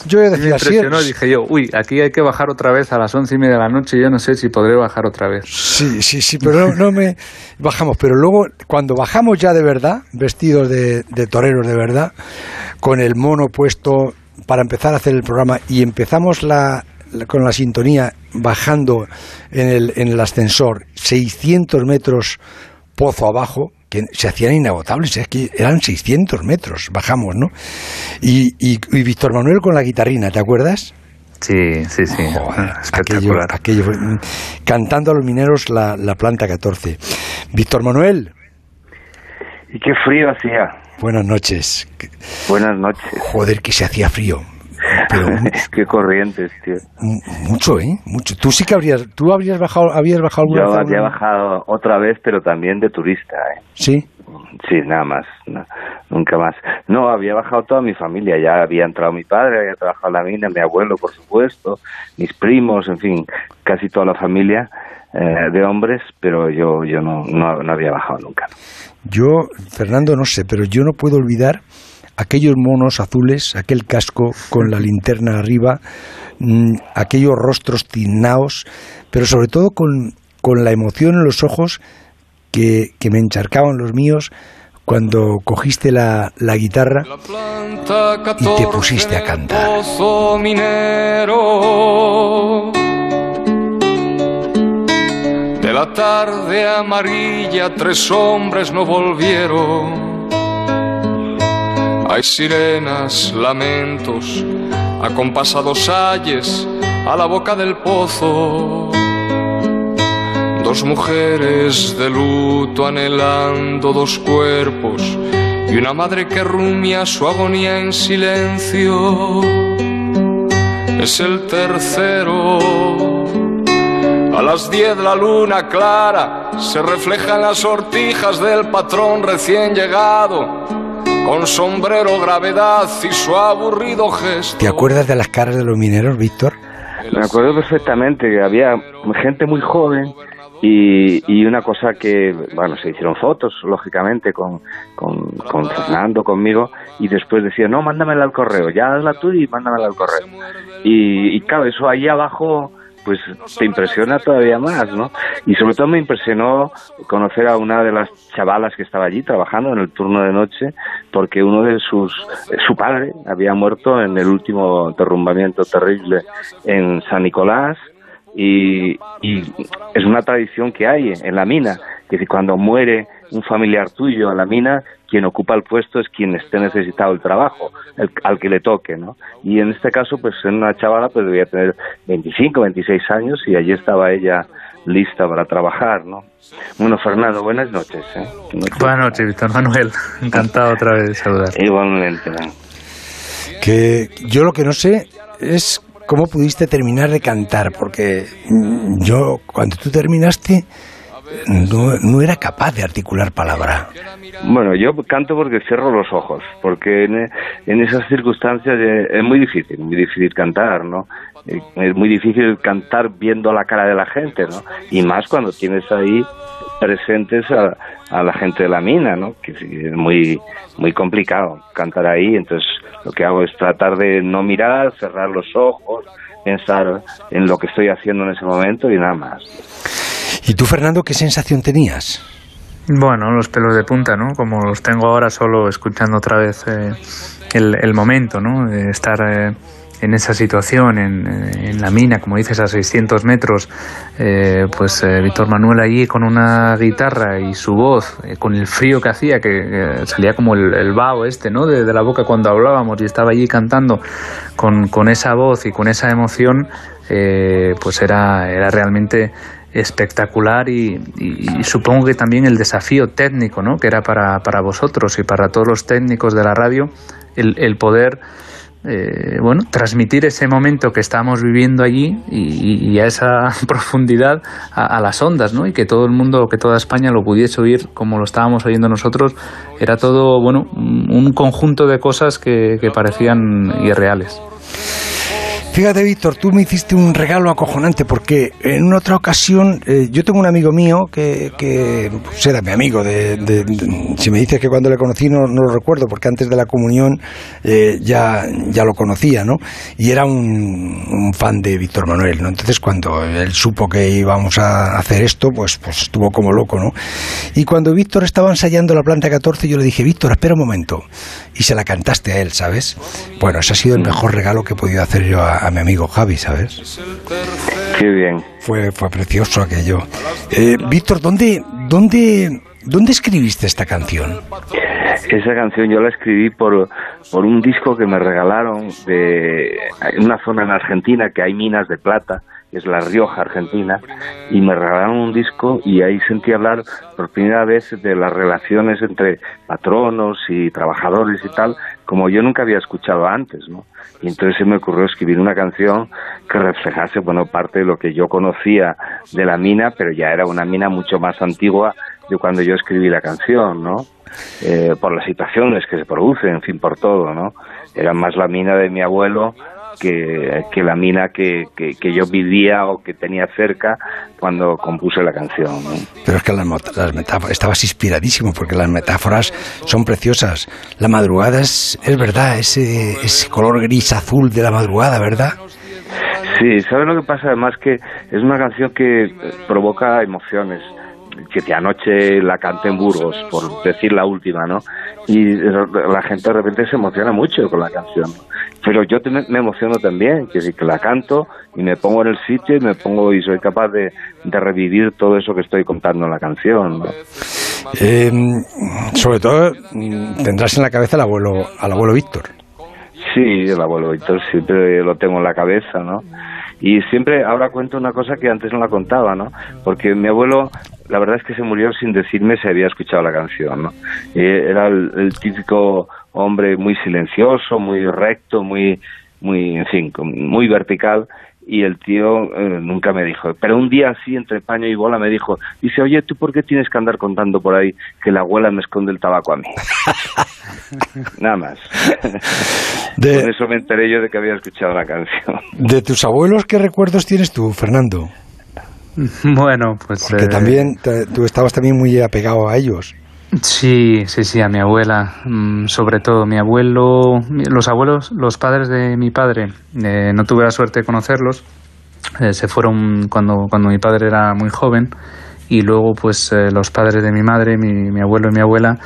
yo decía, me impresionó, dije yo, uy, aquí hay que bajar otra vez a las once y media de la noche yo no sé si podré bajar otra vez. Sí, sí, sí, pero no, me bajamos. Pero luego, cuando bajamos ya de verdad, vestidos de, toreros de verdad, con el mono puesto para empezar a hacer el programa y empezamos la, con la sintonía bajando en el, en el ascensor 600 metros pozo abajo, que se hacían inagotables, es que eran 600 metros, bajamos, ¿no? Y, y, Víctor Manuel con la guitarrina, ¿te acuerdas? Sí, sí, sí. Espectacular. Aquello, cantando a los mineros la, la planta 14. Víctor Manuel. ¿Y qué frío hacía? Buenas noches. Buenas noches. Joder, que se hacía frío. Qué corrientes, tío. Mucho, ¿eh? Mucho. Tú sí que habrías, tú habrías bajado, habías bajado alguna Yo había bajado otra vez, pero también de turista, ¿eh? Sí. Sí, nada más, nunca más. No, había bajado toda mi familia, ya había entrado mi padre, había trabajado en la mina, mi abuelo, por supuesto, mis primos, en fin, casi toda la familia eh, de hombres, pero yo, yo no, no, no había bajado nunca. Yo, Fernando, no sé, pero yo no puedo olvidar aquellos monos azules, aquel casco con la linterna arriba, mm, aquellos rostros tiznaos, pero sobre todo con, con la emoción en los ojos que, que, me encharcaban los míos cuando cogiste la, la guitarra y te pusiste a cantar. De la tarde amarilla tres hombres no volvieron hay sirenas, lamentos, acompasados ayes a la boca del pozo. Dos mujeres de luto anhelando dos cuerpos y una madre que rumia su agonía en silencio. Es el tercero. A las diez la luna clara se refleja en las sortijas del patrón recién llegado con sombrero, gravedad y su aburrido gesto. ¿Te acuerdas de las caras de los mineros, Víctor? Me acuerdo perfectamente que había gente muy joven y, y, una cosa que, bueno, se hicieron fotos, lógicamente, con, con, con, Fernando, conmigo, y después decía, no, mándamela al correo, ya hazla tú y mándamela al correo. Y, y claro, eso ahí abajo pues te impresiona todavía más, ¿no? Y sobre todo me impresionó conocer a una de las chavalas que estaba allí trabajando en el turno de noche, porque uno de sus, su padre había muerto en el último derrumbamiento terrible en San Nicolás, y, y es una tradición que hay en la mina, que cuando muere un familiar tuyo en la mina, quien ocupa el puesto es quien esté necesitado el trabajo, al que le toque, ¿no? Y en este caso, pues en una chavala pues debía tener 25, 26 años y allí estaba ella lista para trabajar, ¿no? Bueno, Fernando, buenas noches. ¿eh? Buenas noches, Víctor Manuel. Encantado otra vez de saludar. Igualmente. Que yo lo que no sé es cómo pudiste terminar de cantar, porque yo, cuando tú terminaste, no, era capaz de articular palabra. Bueno, yo canto porque cierro los ojos, porque en, esas circunstancias es muy difícil, muy difícil cantar, ¿no? Es muy difícil cantar viendo la cara de la gente, ¿no? Y más cuando tienes ahí presentes a, la gente de la mina, ¿no? Que es muy, muy complicado cantar ahí, entonces lo que hago es tratar de no mirar, cerrar los ojos, pensar en lo que estoy haciendo en ese momento y nada más. ¿Y tú, Fernando, qué sensación tenías? Bueno, los pelos de punta, ¿no? Como los tengo ahora solo escuchando otra vez eh, el, momento, ¿no? De estar eh, en esa situación, en, en, la mina, como dices, a 600 metros, eh, pues eh, Víctor Manuel allí con una guitarra y su voz, eh, con el frío que hacía, que salía como el, el vaho este, ¿no? De, la boca cuando hablábamos y estaba allí cantando con, con esa voz y con esa emoción, pues era, era realmente espectacular y, supongo que también el desafío técnico, ¿no? Que era para, para vosotros y para todos los técnicos de la radio, el, el poder eh, bueno, transmitir ese momento que estábamos viviendo allí y, a esa profundidad a, las ondas, ¿no? Y que todo el mundo, que toda España lo pudiese oír como lo estábamos oyendo nosotros, era todo, bueno, un conjunto de cosas que parecían irreales. Fíjate, Víctor, tú me hiciste un regalo acojonante porque en otra ocasión eh, yo tengo un amigo mío que, que pues era mi amigo. De, si me dices que cuando le conocí no, lo recuerdo porque antes de la comunión eh, ya, ya lo conocía, ¿no? Y era un, fan de Víctor Manuel, ¿no? Entonces cuando él supo que íbamos a hacer esto, pues, pues estuvo como loco, ¿no? Y cuando Víctor estaba ensayando la planta 14, yo le dije, Víctor, espera un momento. Y se la cantaste a él, ¿sabes? Bueno, ese ha sido el mejor regalo que he podido hacer yo a a mi amigo Javi, ¿sabes? Qué bien. Fue, fue precioso aquello. Eh, Víctor, ¿dónde, dónde, ¿dónde escribiste esta canción? Esa canción yo la escribí por, por un disco que me regalaron de en una zona en Argentina que hay minas de plata es La Rioja, Argentina, y me regalaron un disco y ahí sentí hablar por primera vez de las relaciones entre patronos y trabajadores y tal, como yo nunca había escuchado antes, ¿no? Y entonces se me ocurrió escribir una canción que reflejase, bueno, parte de lo que yo conocía de la mina, pero ya era una mina mucho más antigua de cuando yo escribí la canción, ¿no? Eh, por las situaciones que se producen, en fin, por todo, ¿no? Era más la mina de mi abuelo que, la mina que, que, yo vivía o que tenía cerca cuando compuse la canción. Pero es que las, metáforas, estabas inspiradísimo porque las metáforas son preciosas. La madrugada es, es verdad, ese, ese color gris azul de la madrugada, ¿verdad? Sí, ¿sabes lo que pasa? Además que es una canción que provoca emociones que anoche la canté en Burgos, por decir la última, ¿no? Y la gente de repente se emociona mucho con la canción. Pero yo me emociono también, que que la canto y me pongo en el sitio y me pongo y soy capaz de, revivir todo eso que estoy contando en la canción, ¿no? Em, sobre todo tendrás en la cabeza al abuelo, al abuelo Víctor. Sí, el abuelo Víctor siempre lo tengo en la cabeza, ¿no? Y siempre, ahora cuento una cosa que antes no la contaba, ¿no? Porque mi abuelo, la verdad es que se murió sin decirme si había escuchado la canción, ¿no? era el, típico hombre muy silencioso, muy recto, muy, muy, en fin, muy vertical, y el tío eh, nunca me dijo. Pero un día así, entre paño y bola, me dijo, dice, oye, ¿tú por qué tienes que andar contando por ahí que la abuela me esconde el tabaco a mí? Nada más. De, Por eso me enteré yo de que había escuchado la canción. ¿De tus abuelos qué recuerdos tienes tú, Fernando? Bueno, pues... Porque eh, también tú estabas también muy apegado a ellos. Sí, sí, sí, a mi abuela, mm, sobre todo mi abuelo, los abuelos, los padres de mi padre, eh, no tuve la suerte de conocerlos, eh, se fueron cuando, cuando mi padre era muy joven. Y luego pues los padres de mi madre, mi, mi abuelo y mi abuela,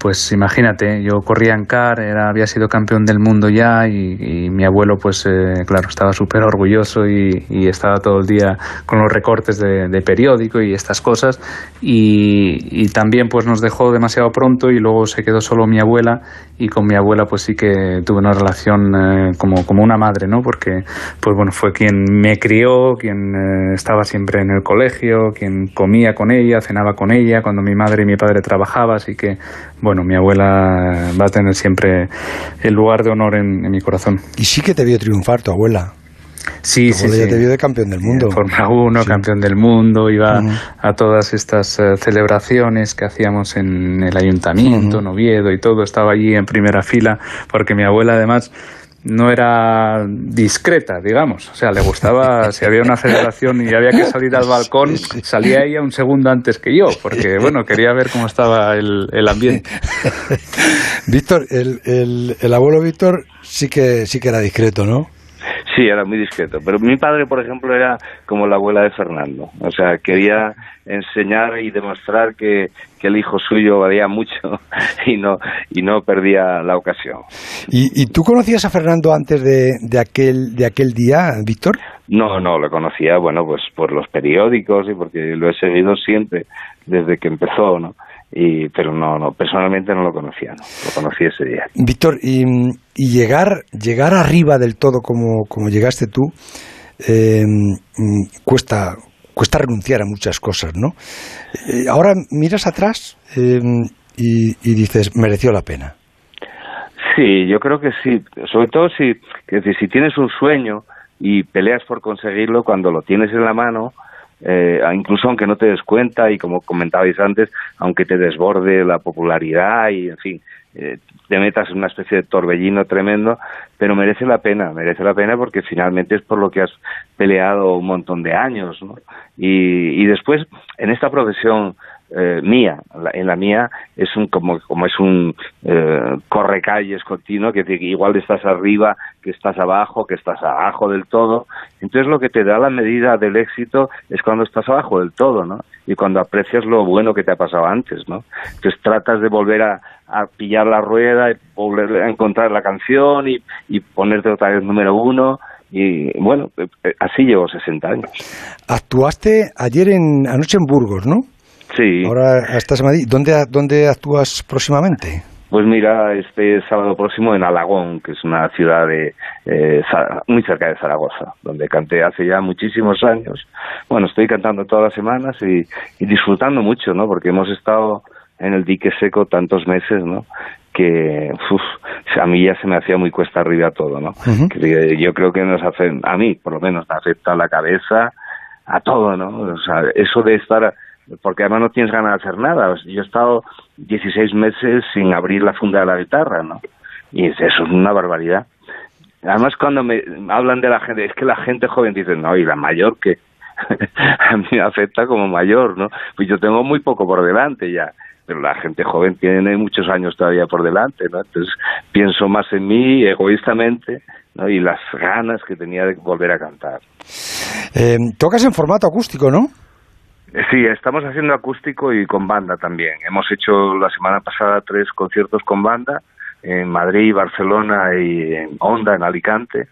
pues imagínate, yo corría en CAR, era, había sido campeón del mundo ya y, mi abuelo, pues eh, claro, estaba súper orgulloso y, estaba todo el día con los recortes de, periódico y estas cosas y, también pues nos dejó demasiado pronto y luego se quedó solo mi abuela y con mi abuela pues sí que tuve una relación eh, como, como una madre, ¿no? Porque pues bueno, fue quien me crió, quien eh, estaba siempre en el colegio, quien comía con ella, cenaba con ella cuando mi madre y mi padre trabajaban, así que mi abuela va a tener siempre el lugar de honor en, mi corazón. Y sí que te vio triunfar tu abuela. Sí, sí, sí. te vio de campeón del mundo. Fórmula 1, campeón del mundo, iba a todas estas eh, celebraciones que hacíamos en el ayuntamiento, en Oviedo y todo, estaba allí en primera fila, porque mi abuela además no era discreta, digamos. O sea, le gustaba, si había una celebración y había que salir al balcón, salía ella un segundo antes que yo, porque, bueno, quería ver cómo estaba el, el ambiente. Víctor, el, el, el abuelo Víctor sí que, sí que era discreto, ¿no? Sí, era muy discreto. Pero mi padre, por ejemplo, era como la abuela de Fernando. O sea, quería enseñar y demostrar que, el hijo suyo valía mucho y no, y no perdía la ocasión. ¿Y, tú conocías a Fernando antes de, de, aquel, de aquel día, Víctor? No, no, lo conocía, bueno, pues por los periódicos y porque lo he seguido siempre desde que empezó, ¿no? Y pero no, no personalmente no lo conocía, no, lo conocí ese día. Víctor, y, y, llegar llegar arriba del todo como, como llegaste tú eh, cuesta cuesta renunciar a muchas cosas, ¿no? Eh, ahora miras atrás eh, y, y, dices mereció la pena. Sí, yo creo que sí, sobre todo si si tienes un sueño y peleas por conseguirlo cuando lo tienes en la mano eh, incluso aunque no te des cuenta y como comentabais antes, aunque te desborde la popularidad y en fin, eh, te metas en una especie de torbellino tremendo, pero merece la pena, merece la pena porque finalmente es por lo que has peleado un montón de años. Y, y después, en esta profesión eh, mía. En la mía es un como, como es un eh, correcalles continuo, que igual estás arriba, que estás abajo, que estás abajo del todo. Entonces lo que te da la medida del éxito es cuando estás abajo del todo, ¿no? Y cuando aprecias lo bueno que te ha pasado antes, ¿no? Entonces tratas de volver a, pillar la rueda, y volver a encontrar la canción y, y ponerte otra vez número uno y bueno, eh, así llevo 60 años. Actuaste ayer en anoche en Burgos, ¿no? Sí. Ahora estás en Madrid. ¿Dónde, ¿Dónde actúas próximamente? Pues mira, este sábado próximo en Alagón, que es una ciudad de, eh, muy cerca de Zaragoza, donde canté hace ya muchísimos años. Bueno, estoy cantando todas las semanas y, disfrutando mucho, ¿no? Porque hemos estado en el dique seco tantos meses, ¿no? Que a mí ya se me hacía muy cuesta arriba todo, ¿no? que yo creo que nos hace, a mí por lo menos, me afecta la cabeza, a todo, ¿no? O sea, eso de estar porque además no tienes ganas de hacer nada. Yo he estado 16 meses sin abrir la funda de la guitarra, ¿no? Y eso es una barbaridad. Además, cuando me hablan de la gente, es que la gente joven dice, no, y la mayor que a mí me afecta como mayor, ¿no? Pues yo tengo muy poco por delante ya, pero la gente joven tiene muchos años todavía por delante, ¿no? Entonces pienso más en mí egoístamente, ¿no? Y las ganas que tenía de volver a cantar. Eh, tocas en formato acústico, ¿no? Sí, estamos haciendo acústico y con banda también. Hemos hecho la semana pasada tres conciertos con banda en Madrid, Barcelona y en Honda, en Alicante,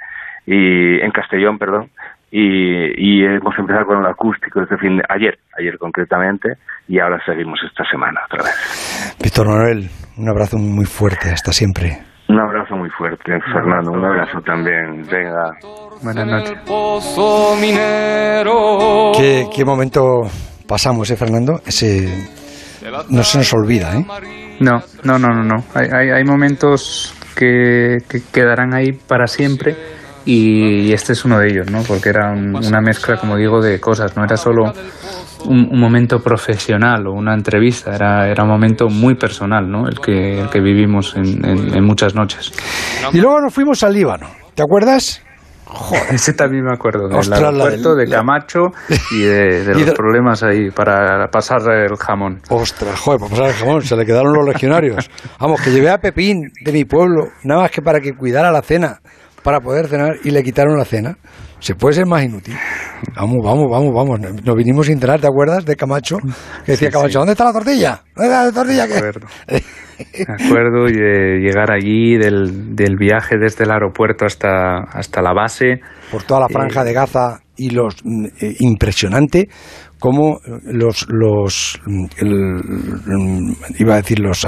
y en Castellón, perdón. Y, hemos empezado con el acústico desde fin de, ayer, ayer concretamente, y ahora seguimos esta semana otra vez. Víctor Manuel, un abrazo muy fuerte, hasta siempre. Un abrazo muy fuerte, Fernando, un abrazo también. Venga. Buenas noches. ¿Qué, qué momento pasamos, ¿eh, Fernando? Ese no se nos olvida, ¿eh? No, no, no, no, no. Hay, hay, hay momentos que, que, quedarán ahí para siempre y este es uno de ellos, ¿no? Porque era una mezcla, como digo, de cosas. No era solo un, momento profesional o una entrevista, era, era un momento muy personal, ¿no? El que, el que vivimos en, en muchas noches. Y luego nos fuimos al Líbano. ¿Te acuerdas? Joder. Ese también me acuerdo, del aeropuerto, de Camacho y de, los problemas ahí para pasar el jamón. Ostras, joder, para pasar el jamón, se le quedaron los legionarios. Vamos, que llevé a Pepín de mi pueblo, nada más que para que cuidara la cena, para poder cenar, y le quitaron la cena. Se puede ser más inútil. Vamos, vamos, vamos, vamos. Nos vinimos sin cenar, ¿te acuerdas? De Camacho. Que decía Camacho, ¿dónde está la tortilla? ¿Dónde está la tortilla? Me acuerdo de llegar allí, del, del viaje desde el aeropuerto hasta, hasta la base. Por toda la franja de Gaza y los mm, eh, impresionante cómo los los iba a decir los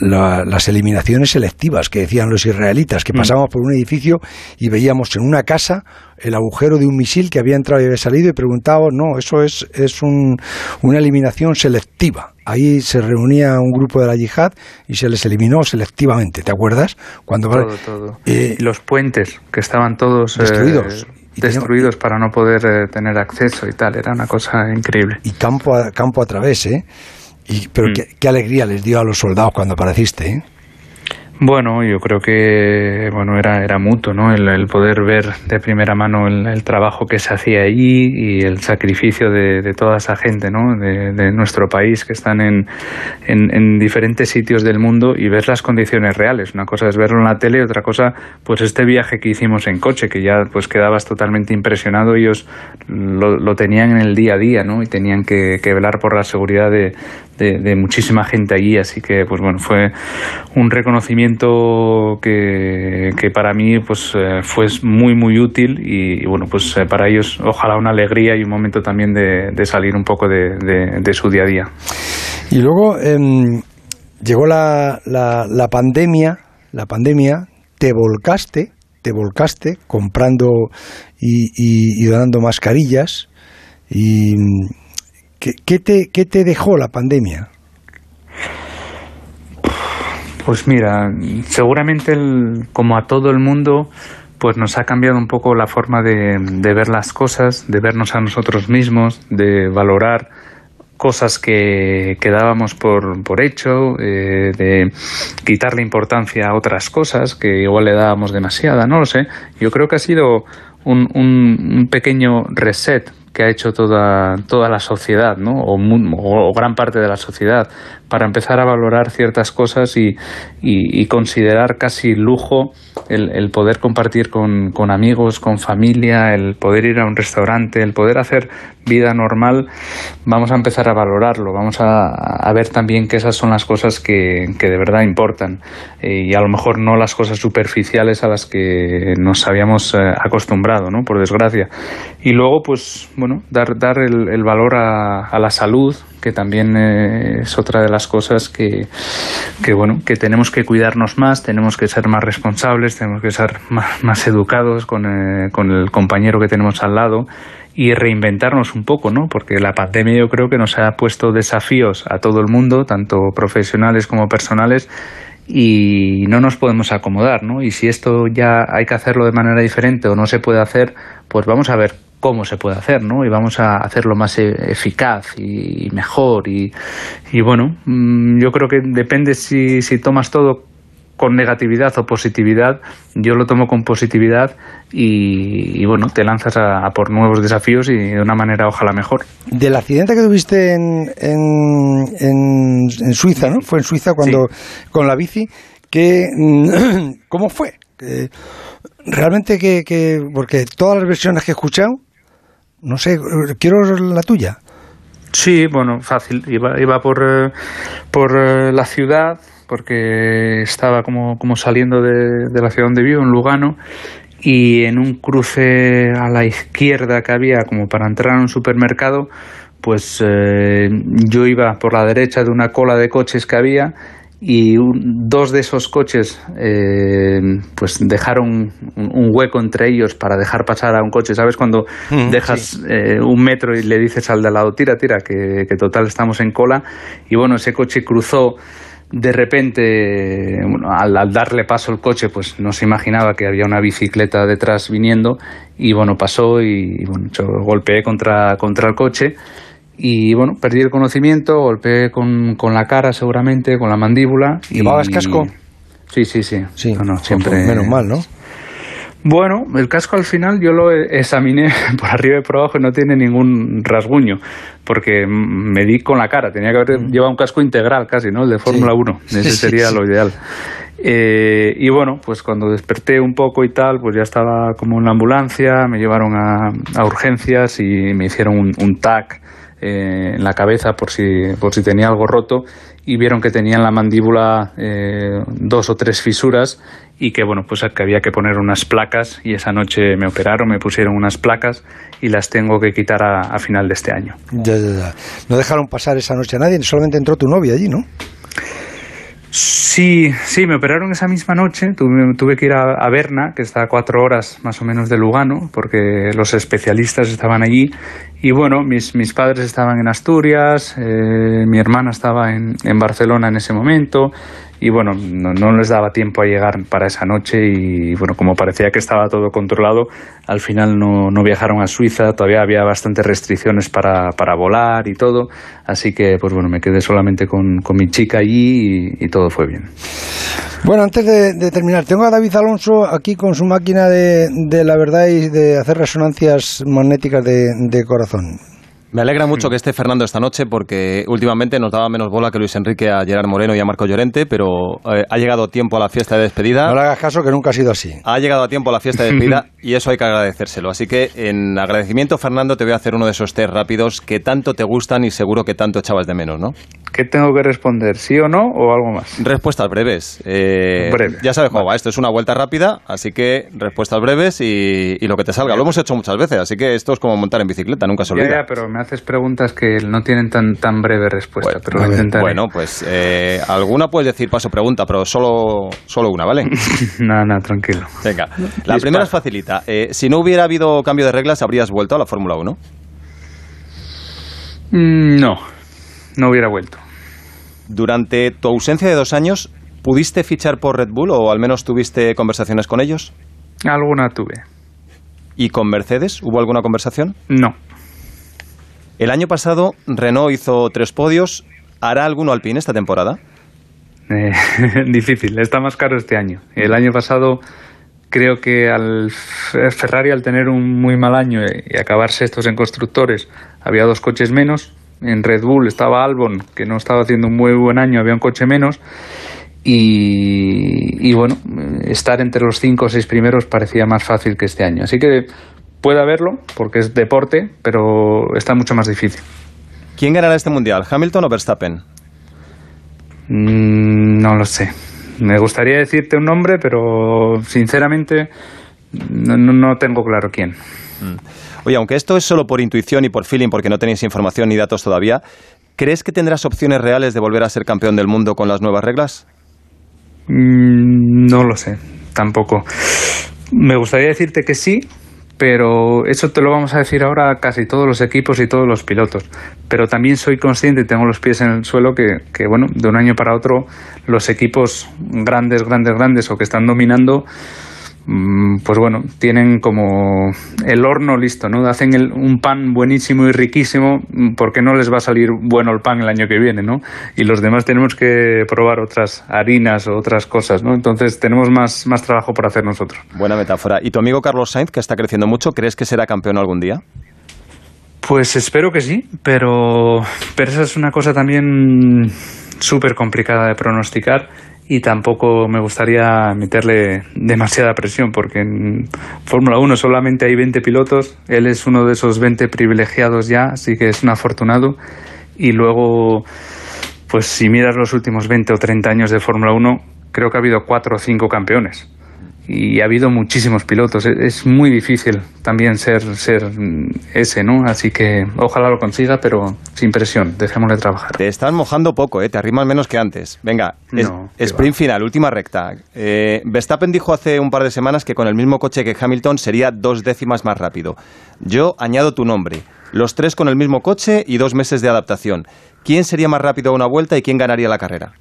las eliminaciones selectivas que decían los israelitas que mm. pasábamos por un edificio y veíamos en una casa el agujero de un misil que había entrado y había salido y preguntábamos no eso es es un, una eliminación selectiva ahí se reunía un grupo de la yihad y se les eliminó selectivamente, ¿te acuerdas? Cuando todo, todo. Eh, los puentes que estaban todos destruidos. Eh, destruidos para no poder eh, tener acceso y tal. Era una cosa increíble. Y campo a, campo a través, ¿eh? Y, pero mm. qué, qué, alegría les dio a los soldados cuando apareciste, ¿eh? Bueno, yo creo que bueno era, era mutuo, ¿no? El, poder ver de primera mano el, trabajo que se hacía allí y el sacrificio de, toda esa gente, ¿no? De, nuestro país que están en, en, diferentes sitios del mundo y ver las condiciones reales. Una cosa es verlo en la tele, otra cosa, pues este viaje que hicimos en coche, que ya pues quedabas totalmente impresionado. Ellos lo, lo tenían en el día a día, ¿no? Y tenían que, que velar por la seguridad de, de, muchísima gente allí, así que pues bueno, fue un reconocimiento que, que para mí pues eh, fue muy muy útil y, bueno, pues eh, para ellos ojalá una alegría y un momento también de, salir un poco de, su día a día. Y luego em, llegó la, la, pandemia, la pandemia, te volcaste, te volcaste comprando y, y, donando mascarillas y ¿Qué, te, ¿Qué te dejó la pandemia? Pues mira, seguramente como a todo el mundo, pues nos ha cambiado un poco la forma de, ver las cosas, de vernos a nosotros mismos, de valorar cosas que, que dábamos por, por hecho, eh, de quitarle importancia a otras cosas que igual le dábamos demasiada, no lo sé. Yo creo que ha sido un, un pequeño reset que ha hecho toda, toda la sociedad, ¿no? O, o, gran parte de la sociedad, para empezar a valorar ciertas cosas y, y, considerar casi lujo el, el poder compartir con, con, amigos, con familia, el poder ir a un restaurante, el poder hacer vida normal, vamos a empezar a valorarlo, vamos a, a ver también que esas son las cosas que, que de verdad importan eh, y a lo mejor no las cosas superficiales a las que nos habíamos eh, acostumbrado, ¿no? Por desgracia. Y luego, pues, bueno, dar, dar el, el valor a, a la salud, que también eh, es otra de las cosas que, que, bueno, que tenemos que cuidarnos más, tenemos que ser más responsables, tenemos que ser más, más educados con, eh, con el compañero que tenemos al lado y reinventarnos un poco, ¿no? Porque la pandemia yo creo que nos ha puesto desafíos a todo el mundo, tanto profesionales como personales, y no nos podemos acomodar, ¿no? Y si esto ya hay que hacerlo de manera diferente o no se puede hacer, pues vamos a ver cómo se puede hacer, ¿no? Y vamos a hacerlo más e-, eficaz y mejor. Y, y bueno, mm, yo creo que depende si, si tomas todo con negatividad o positividad. Yo lo tomo con positividad y, bueno, te lanzas a, por nuevos desafíos y de una manera ojalá mejor. Del accidente que tuviste en, en, en, Suiza, ¿no? Fue en Suiza cuando con la bici. Que, ¿Cómo fue? realmente que, que, porque todas las versiones que he escuchado no sé, quiero la tuya. Sí, bueno, fácil. Iba, iba por, eh, por eh, la ciudad, porque estaba como, como saliendo de, de, la ciudad donde vivo, en Lugano, y en un cruce a la izquierda que había como para entrar a un supermercado, pues eh, yo iba por la derecha de una cola de coches que había y dos de esos coches eh, pues dejaron un, hueco entre ellos para dejar pasar a un coche. ¿Sabes? Cuando dejas eh, un metro y le dices al de al lado, tira, tira, que, total estamos en cola. Y bueno, ese coche cruzó de repente, bueno, al, darle paso al coche, pues no se imaginaba que había una bicicleta detrás viniendo y bueno, pasó y, bueno, yo golpeé contra, contra el coche y bueno, perdí el conocimiento, golpeé con, con la cara seguramente, con la mandíbula. ¿Llevabas casco? Sí, sí, sí. sí. siempre... Menos mal, ¿no? Bueno, el casco al final yo lo examiné por arriba y por abajo y no tiene ningún rasguño, porque me di con la cara, tenía que haber mm. llevado un casco integral casi, ¿no? El de Fórmula 1, ese sería lo ideal. Eh, y bueno, pues cuando desperté un poco y tal, pues ya estaba como en la ambulancia, me llevaron a, a urgencias y me hicieron un, un TAC eh, en la cabeza por si, por si tenía algo roto y vieron que tenía en la mandíbula eh, dos o tres fisuras y que bueno pues que había que poner unas placas y esa noche me operaron me pusieron unas placas y las tengo que quitar a, final de este año ya, ya, ya. no dejaron pasar esa noche a nadie solamente entró tu novia allí no Sí, sí, me operaron esa misma noche. Tuve, tuve que ir a, Berna, que está a cuatro horas más o menos de Lugano, porque los especialistas estaban allí. Y bueno, mis, mis padres estaban en Asturias, eh, mi hermana estaba en, en, Barcelona en ese momento, y bueno, no, les daba tiempo a llegar para esa noche y bueno, como parecía que estaba todo controlado, al final no, no viajaron a Suiza, todavía había bastantes restricciones para, para, volar y todo, así que pues bueno, me quedé solamente con, con mi chica allí y, todo fue bien. Bueno, antes de, terminar, tengo a David Alonso aquí con su máquina de, de la verdad y de hacer resonancias magnéticas de, de corazón. Me alegra mucho que esté Fernando esta noche porque últimamente nos daba menos bola que Luis Enrique a Gerard Moreno y a Marco Llorente, pero eh, ha llegado tiempo a la fiesta de despedida. No le hagas caso que nunca ha sido así. Ha llegado a tiempo a la fiesta de despedida y eso hay que agradecérselo. Así que en agradecimiento, Fernando, te voy a hacer uno de esos test rápidos que tanto te gustan y seguro que tanto echabas de menos, ¿no? ¿Qué tengo que responder? ¿Sí o no o algo más? Respuestas breves. Eh, Ya sabes cómo va. Esto es una vuelta rápida, así que respuestas breves y, lo que te salga. Lo hemos hecho muchas veces, así que esto es como montar en bicicleta, nunca se olvida. Ya, pero me haces preguntas que no tienen tan, tan breve respuesta, bueno, pero intentaré. Bueno, pues eh, alguna puedes decir paso pregunta, pero solo, solo una, ¿vale? Nada, nada, tranquilo. Venga, la primera es facilita. Eh, si no hubiera habido cambio de reglas, ¿habrías vuelto a la Fórmula 1? Mm, no, no hubiera vuelto. Durante tu ausencia de dos años, ¿pudiste fichar por Red Bull o al menos tuviste conversaciones con ellos? Alguna tuve. ¿Y con Mercedes hubo alguna conversación? No. El año pasado Renault hizo tres podios. ¿Hará alguno Alpine esta temporada? Eh, difícil, está más caro este año. El año pasado creo que al Ferrari al tener un muy mal año y acabarse estos en constructores había dos coches menos en Red Bull estaba Albon, que no estaba haciendo un muy buen año, había un coche menos. Y, bueno, estar entre los cinco o seis primeros parecía más fácil que este año. Así que puede haberlo, porque es deporte, pero está mucho más difícil. ¿Quién ganará este mundial, Hamilton o Verstappen? Mm, no lo sé. Me gustaría decirte un nombre, pero sinceramente no, tengo claro quién. Mm. Oye, aunque esto es solo por intuición y por feeling, porque no tenéis información ni datos todavía, ¿crees que tendrás opciones reales de volver a ser campeón del mundo con las nuevas reglas? Mm, no lo sé, tampoco. Me gustaría decirte que sí, pero eso te lo vamos a decir ahora a casi todos los equipos y todos los pilotos. Pero también soy consciente y tengo los pies en el suelo que, que, bueno, de un año para otro los equipos grandes, grandes, grandes o que están dominando pues bueno, tienen como el horno listo, ¿no? Hacen un pan buenísimo y riquísimo, mm, porque no les va a salir bueno el pan el año que viene, ¿no? Y los demás tenemos que probar otras harinas o otras cosas, ¿no? Entonces tenemos más, más trabajo por hacer nosotros. Buena metáfora. ¿Y tu amigo Carlos Sainz, que está creciendo mucho, crees que será campeón algún día? Pues espero que sí, pero, pero esa es una cosa también súper complicada de pronosticar y tampoco me gustaría meterle demasiada presión porque en Fórmula 1 solamente hay 20 pilotos, él es uno de esos 20 privilegiados ya, así que es un afortunado. Y luego pues si miras los últimos 20 o 30 años de Fórmula 1, creo que ha habido 4 o 5 campeones y ha habido muchísimos pilotos. E-, es muy difícil también ser, ser ese, ¿no? Así que ojalá lo consiga, pero sin presión, dejémosle trabajar. Te están mojando poco, ¿eh? Te arrimas menos que antes. Venga, sprint final, última recta. Eh, Verstappen dijo hace un par de semanas que con el mismo coche que Hamilton sería dos décimas más rápido. Yo añado tu nombre. Los tres con el mismo coche y dos meses de adaptación. ¿Quién sería más rápido a una vuelta y quién ganaría la carrera?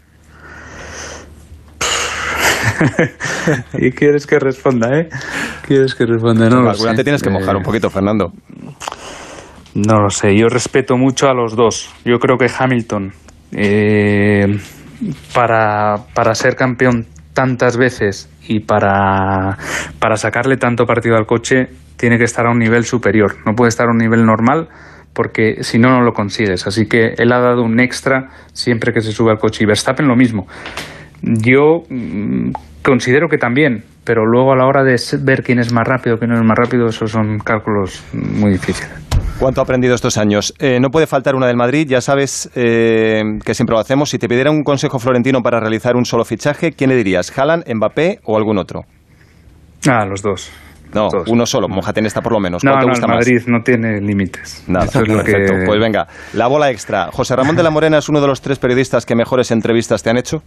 y quieres que responda, ¿eh? ¿Quieres que responda? No, no te tienes que mojar un poquito, Fernando. No lo sé, yo respeto mucho a los dos. Yo creo que Hamilton, eh, para, para ser campeón tantas veces y para, para sacarle tanto partido al coche, tiene que estar a un nivel superior. No puede estar a un nivel normal porque si no, no lo consigues. Así que él ha dado un extra siempre que se sube al coche. Y Verstappen lo mismo. Yo mm, considero que también, pero luego a la hora de ver quién es más rápido, quién no es más rápido, esos son cálculos muy difíciles. ¿Cuánto ha aprendido estos años? Eh, no puede faltar una del Madrid, ya sabes eh, que siempre lo hacemos. Si te pidiera un consejo florentino para realizar un solo fichaje, ¿quién le dirías? ¿Haaland, Mbappé o algún otro? Ah, los dos. No, uno solo, mojate en esta por lo menos. No, no, el Madrid no tiene límites. Nada, perfecto. Pues venga, la bola extra. José Ramón de la Morena es uno de los tres periodistas que mejores entrevistas te han hecho.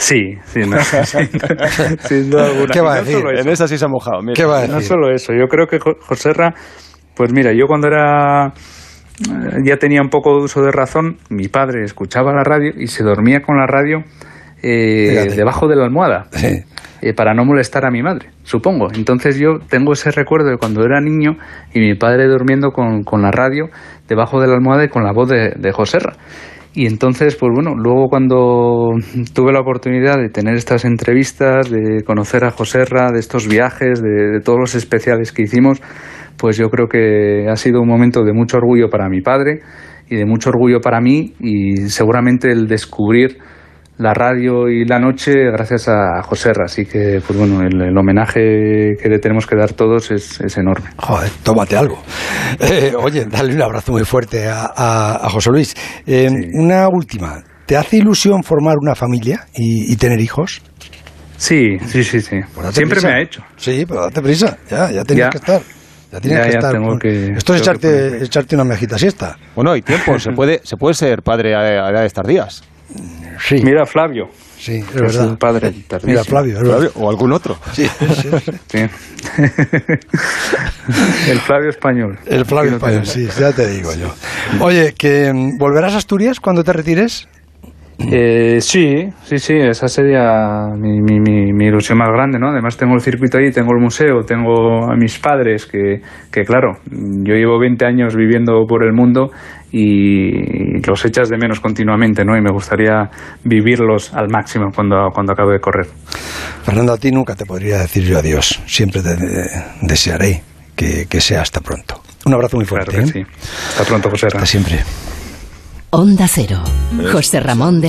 Sí, sí, no, sin duda alguna. ¿Qué va a decir? en esa sí se ha mojado. ¿Qué va a decir? No solo eso, yo creo que Joserra, pues mira, yo cuando era eh, ya tenía un poco de uso de razón, mi padre escuchaba la radio y se dormía con la radio eh, debajo de la almohada. Eh, para no molestar a mi madre, supongo. Entonces yo tengo ese recuerdo de cuando era niño y mi padre durmiendo con, con la radio debajo de la almohada y con la voz de, de Joserra. Y entonces, pues bueno, luego cuando tuve la oportunidad de tener estas entrevistas, de conocer a Joserra, de estos viajes, de, de, todos los especiales que hicimos, pues yo creo que ha sido un momento de mucho orgullo para mi padre y de mucho orgullo para mí y seguramente el descubrir la radio y la noche gracias a José Así que, pues bueno, el, homenaje que le tenemos que dar todos es, enorme. Joder, tómate algo. Eh, oye, dale un abrazo muy fuerte a, José Luis. Eh, una última. ¿Te hace ilusión formar una familia y, tener hijos? Sí, sí, sí, sí. Pues Siempre me ha hecho. Sí, pero date prisa. Ya, ya tenías que estar. Ya tienes que estar. Esto es echarte, echarte, una mejita siesta. Bueno, hay tiempo. se, puede, se puede ser padre a, a estar días. Sí. Mira Flavio. Sí, es, verdad. un padre Mira Flavio, Flavio, o algún otro. Sí, sí, El Flavio español. El Flavio español, sí, ya te digo yo. Oye, que mm, volverás a Asturias cuando te retires. Eh, sí, sí, sí, esa sería mi, mi, mi, ilusión más grande, ¿no? Además tengo el circuito ahí, tengo el museo, tengo a mis padres, que, que claro, yo llevo 20 años viviendo por el mundo y los echas de menos continuamente, ¿no? Y me gustaría vivirlos al máximo cuando, cuando acabe de correr. Fernando, a ti nunca te podría decir yo adiós. Siempre te desearé que, sea hasta pronto. Un abrazo muy fuerte. ¿eh? sí. Hasta pronto, José. Hasta siempre. Onda Cero. José Ramón de la